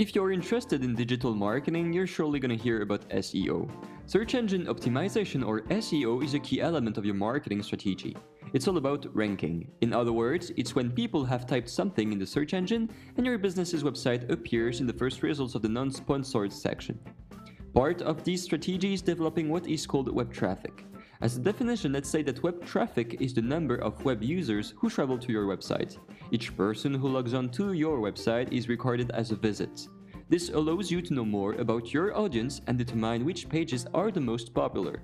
If you're interested in digital marketing, you're surely gonna hear about SEO. Search engine optimization or SEO is a key element of your marketing strategy. It's all about ranking. In other words, it's when people have typed something in the search engine and your business's website appears in the first results of the non-sponsored section. Part of this strategy is developing what is called web traffic. As a definition, let's say that web traffic is the number of web users who travel to your website. Each person who logs on to your website is recorded as a visit. This allows you to know more about your audience and determine which pages are the most popular.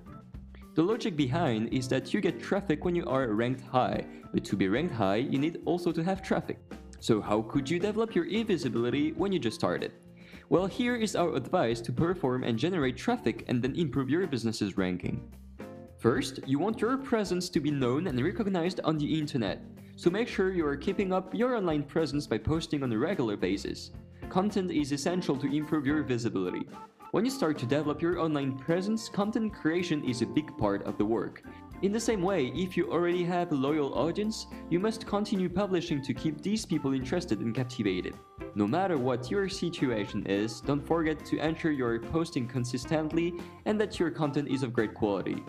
The logic behind is that you get traffic when you are ranked high, but to be ranked high, you need also to have traffic. So how could you develop your e-visibility when you just started? Well, here is our advice to perform and generate traffic and then improve your business's ranking. First, you want your presence to be known and recognized on the internet, so make sure you are keeping up your online presence by posting on a regular basis. Content is essential to improve your visibility. When you start to develop your online presence, content creation is a big part of the work. In the same way, if you already have a loyal audience, you must continue publishing to keep these people interested and captivated. No matter what your situation is, don't forget to ensure you're posting consistently and that your content is of great quality.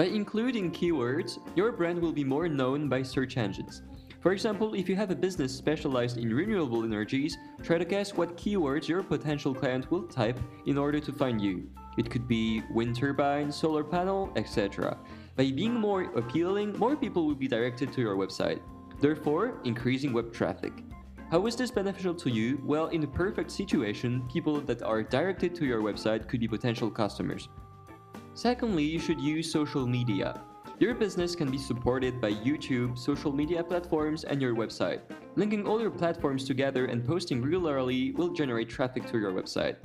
By including keywords, your brand will be more known by search engines. For example, if you have a business specialized in renewable energies, try to guess what keywords your potential client will type in order to find you. It could be wind turbine, solar panel, etc. By being more appealing, more people will be directed to your website, therefore increasing web traffic. How is this beneficial to you? Well, in a perfect situation, people that are directed to your website could be potential customers. Secondly, you should use social media. Your business can be supported by YouTube, social media platforms, and your website. Linking all your platforms together and posting regularly will generate traffic to your website.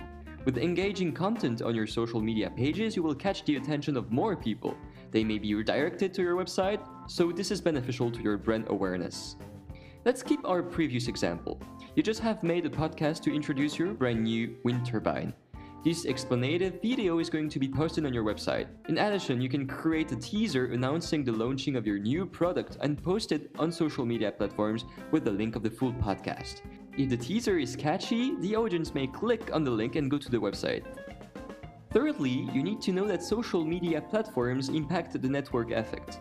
With engaging content on your social media pages, you will catch the attention of more people. They may be redirected to your website, so this is beneficial to your brand awareness. Let's keep our previous example. You just have made a podcast to introduce your brand new wind turbine. This explanative video is going to be posted on your website. In addition, you can create a teaser announcing the launching of your new product and post it on social media platforms with the link of the full podcast. If the teaser is catchy, the audience may click on the link and go to the website. Thirdly, you need to know that social media platforms impact the network effect.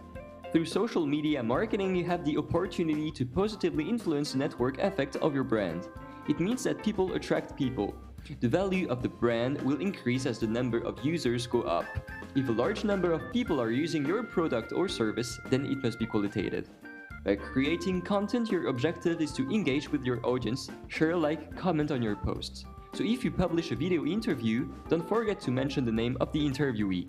Through social media marketing, you have the opportunity to positively influence the network effect of your brand. It means that people attract people. The value of the brand will increase as the number of users go up. If a large number of people are using your product or service, then it must be qualitative. By creating content, your objective is to engage with your audience, share, like, comment on your posts. So if you publish a video interview, don't forget to mention the name of the interviewee.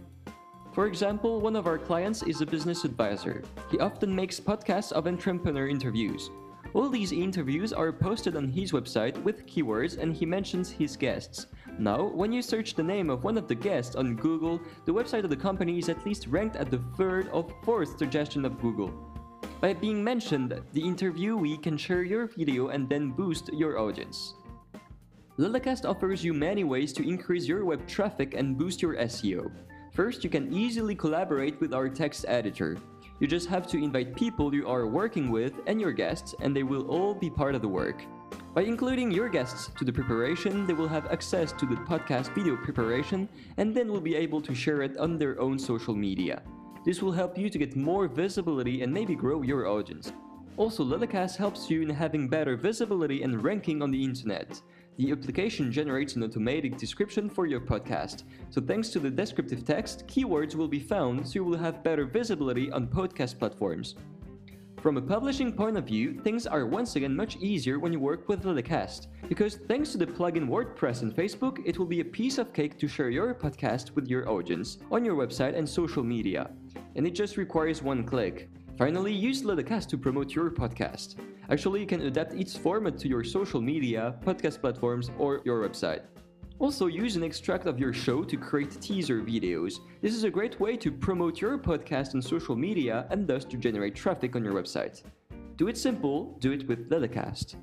For example, one of our clients is a business advisor. He often makes podcasts of entrepreneur interviews. All these interviews are posted on his website with keywords and he mentions his guests. Now, when you search the name of one of the guests on Google, the website of the company is at least ranked at the third or fourth suggestion of Google. By being mentioned, the interviewee can share your video and then boost your audience. Lilicast offers you many ways to increase your web traffic and boost your SEO. First, you can easily collaborate with our text editor. You just have to invite people you are working with and your guests, and they will all be part of the work. By including your guests to the preparation, they will have access to the podcast video preparation and then will be able to share it on their own social media. This will help you to get more visibility and maybe grow your audience. Also, Lilicast helps you in having better visibility and ranking on the internet. The application generates an automatic description for your podcast. So thanks to the descriptive text, keywords will be found so you will have better visibility on podcast platforms. From a publishing point of view, things are once again much easier when you work with Lilicast, because thanks to the plugin WordPress and Facebook, it will be a piece of cake to share your podcast with your audience on your website and social media. And it just requires one click. Finally, use Lilicast to promote your podcast. Actually, you can adapt its format to your social media, podcast platforms, or your website. Also, use an extract of your show to create teaser videos. This is a great way to promote your podcast on social media and thus to generate traffic on your website. Do it simple, do it with Lilicast.